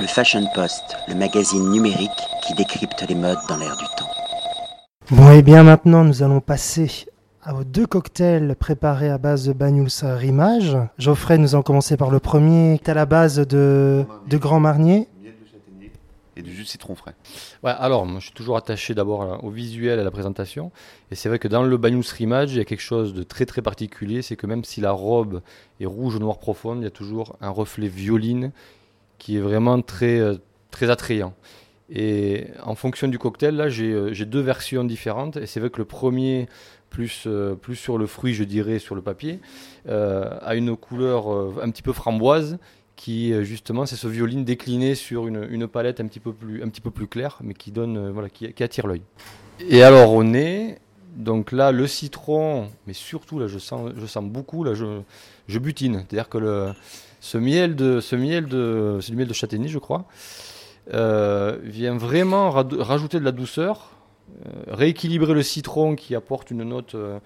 Le Fashion Post, le magazine numérique qui décrypte les modes dans l'air du temps. Bon, et bien maintenant, nous allons passer à vos deux cocktails préparés à base de Banyuls Rimage. Geoffrey, nous allons commencer par le premier, qui est à la base de, de Grand Marnier. Miel de châtaignier et du jus de citron frais. Ouais, alors, moi, je suis toujours attaché d'abord au visuel, à la présentation. Et c'est vrai que dans le Banyuls Rimage, il y a quelque chose de très très particulier. C'est que même si la robe est rouge ou noir profonde, il y a toujours un reflet violine qui est vraiment très, euh, très attrayant. Et en fonction du cocktail, là, j'ai euh, j'ai deux versions différentes. Et c'est vrai que le premier, plus, euh, plus sur le fruit, je dirais, sur le papier, a une couleur un petit peu framboise qui justement c'est ce violine décliné sur une, une palette un petit peu plus un petit peu plus claire mais qui donne voilà qui, attire l'œil. Et alors au nez donc là le citron mais surtout là je sens je sens beaucoup là je, je butine c'est-à-dire que le ce miel de ce c'est miel de châtaignier je crois. Euh, vient vraiment rajouter de la douceur euh, rééquilibrer le citron qui apporte une note euh,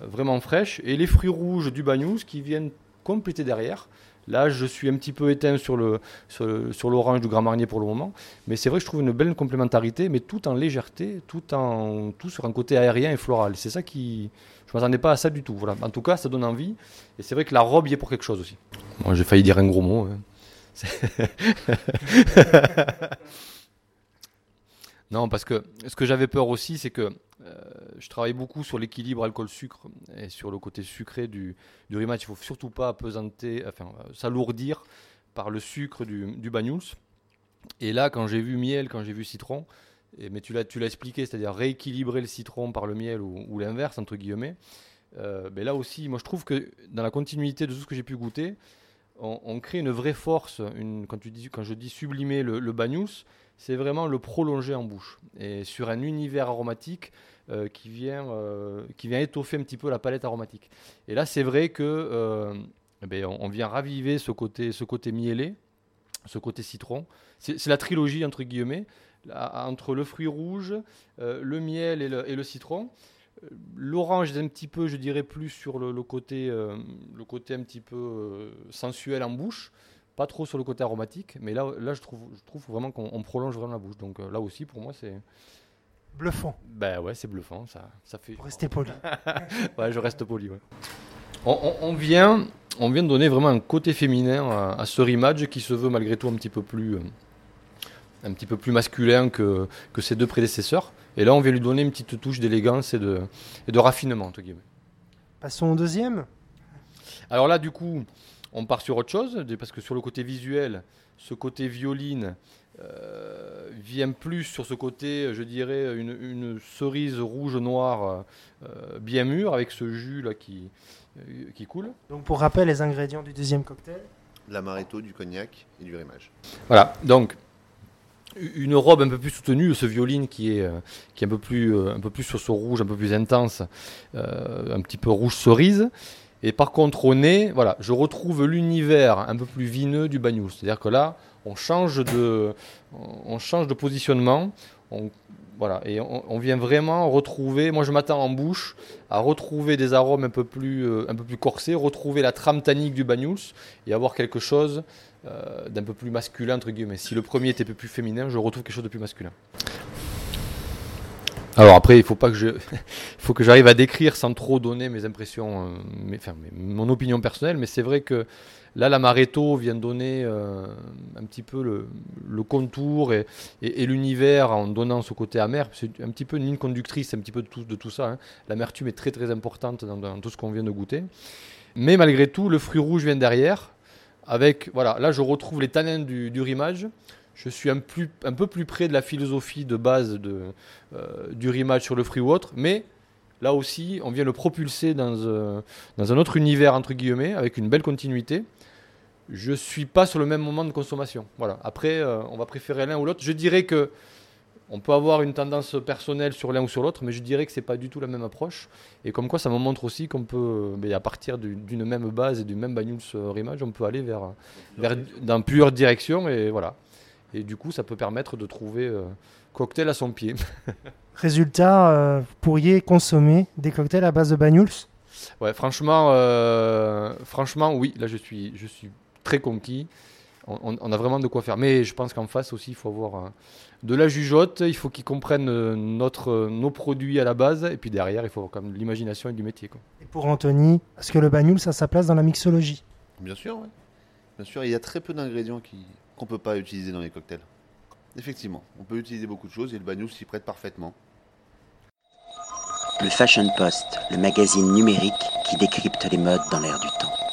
vraiment fraîche et les fruits rouges du bagnous qui viennent compléter derrière Là, je suis un petit peu éteint sur le sur, le- sur l'orange du Grand Marnier pour le moment, mais c'est vrai que je trouve une belle complémentarité, mais tout en légèreté, tout en tout sur un côté aérien et floral. C'est ça qui, je m'attendais pas à ça du tout. Voilà. En tout cas, ça donne envie, et c'est vrai que la robe y est pour quelque chose aussi. Moi, j'ai failli dire un gros mot. hein. Non, parce que ce que j'avais peur aussi, c'est que euh, je travaille beaucoup sur l'équilibre alcool-sucre et sur le côté sucré du, du. Il faut surtout pas pesanter, enfin, euh, s'alourdir par le sucre du, du. Et là, quand j'ai vu miel, quand j'ai vu citron, mais tu l'as, tu l'as expliqué, c'est-à-dire rééquilibrer le citron par le miel ou, l'inverse, entre guillemets. euh, ben là aussi, moi je trouve que dans la continuité de tout ce que j'ai pu goûter, on, crée une vraie force. Quand, tu dis, quand je dis sublimer le, le c'est vraiment le prolonger en bouche. Et sur un univers aromatique euh, qui, vient, euh, qui vient étoffer un petit peu la palette aromatique. Et là, c'est vrai que euh, eh ben, on, vient raviver ce côté, ce côté mielé, ce côté citron. C'est la trilogie, entre guillemets, entre le fruit rouge, euh, le miel et le, citron. L'orange est un petit peu, je dirais, plus sur le, le côté, le côté un petit peu sensuel en bouche, pas trop sur le côté aromatique. Mais là, là je, trouve, je trouve vraiment qu'on on prolonge vraiment la bouche. Donc euh, là aussi, pour moi, c'est. Bluffant, Ben ouais, c'est bluffant. Ça, ça fait. pour rester poli. Ouais, je reste poli. ouais. On, on- on vient, on vient de donner vraiment un côté féminin à, à ce rematch qui se veut malgré tout un petit peu plus, euh, un petit peu plus masculin que, que ses deux prédécesseurs. Et là, on vient lui donner une petite touche d'élégance et de, et de raffinement, entre guillemets. Passons au deuxième. Alors là, du coup, on part sur autre chose, parce que sur le côté visuel, ce côté violine euh, vient plus sur ce côté, je dirais, une, une cerise rouge-noire euh, bien mûre, avec ce jus là qui, euh, qui coule. Donc pour rappel, les ingrédients du deuxième cocktail. De l'amaretto, du cognac et du rémage. Voilà, donc une robe un peu plus soutenue, ce violine qui est, qui est un, peu plus, un peu plus sur ce rouge, un peu plus intense, euh, un petit peu rouge cerise. Et par contre, au nez, voilà, je retrouve l'univers un peu plus vineux du bagnous. C'est-à-dire que là, on change de, on change de positionnement. On, voilà, et on, vient vraiment retrouver. Moi, je m'attends en bouche à retrouver des arômes un peu plus, euh, un peu plus corsés, retrouver la trame tannique du bagnous et avoir quelque chose euh, d'un peu plus masculin entre guillemets. Si le premier était un peu plus féminin, je retrouve quelque chose de plus masculin. Alors après, il faut pas que je, faut que j'arrive à décrire sans trop donner mes impressions, euh, mes- enfin, mon opinion personnelle. Mais c'est vrai que là, l'amaretto vient donner euh, un petit peu le, le contour et, et- et l'univers en donnant ce côté amer. C'est un petit peu une ligne conductrice, un petit peu de tout, de tout ça. hein. L'amertume est très très importante dans, dans tout ce qu'on vient de goûter. Mais malgré tout, le fruit rouge vient derrière. Avec, voilà, là je retrouve les tanins du, du rimage. Je suis un, plus, un peu plus près de la philosophie de base de, euh, du rimage sur le ou autre, mais là aussi, on vient le propulser dans, euh, dans un autre univers, entre guillemets, avec une belle continuité. Je suis pas sur le même moment de consommation. Voilà. Après, euh, on va préférer l'un ou l'autre. Je dirais que on peut avoir une tendance personnelle sur l'un ou sur l'autre, mais je dirais que c'est pas du tout la même approche. Et comme quoi, ça me montre aussi qu'on peut, ben, à partir du- d'une même base et du même Banyuls Rimage, on peut aller vers, vers dans plusieurs directions et voilà. Et du coup, ça peut permettre de trouver euh, cocktail à son pied. Résultat, euh, vous pourriez consommer des cocktails à base de Banyuls Ouais, franchement, euh, franchement, oui. Là, je suis, je suis très conquis. on, on a vraiment de quoi faire. Mais je pense qu'en face aussi, il faut avoir de la jugeote, il faut qu'ils comprennent notre, nos produits à la base, et puis derrière, il faut avoir quand même de l'imagination et du métier. Quoi. Et pour Anthony, est-ce que le bagnoul, ça a sa place dans la mixologie? Bien sûr, ouais. Bien sûr, il y a très peu d'ingrédients qui- qu'on ne peut pas utiliser dans les cocktails. Effectivement, on peut utiliser beaucoup de choses et le bagnous s'y prête parfaitement. Le Fashion Post, le magazine numérique qui décrypte les modes dans l'air du temps.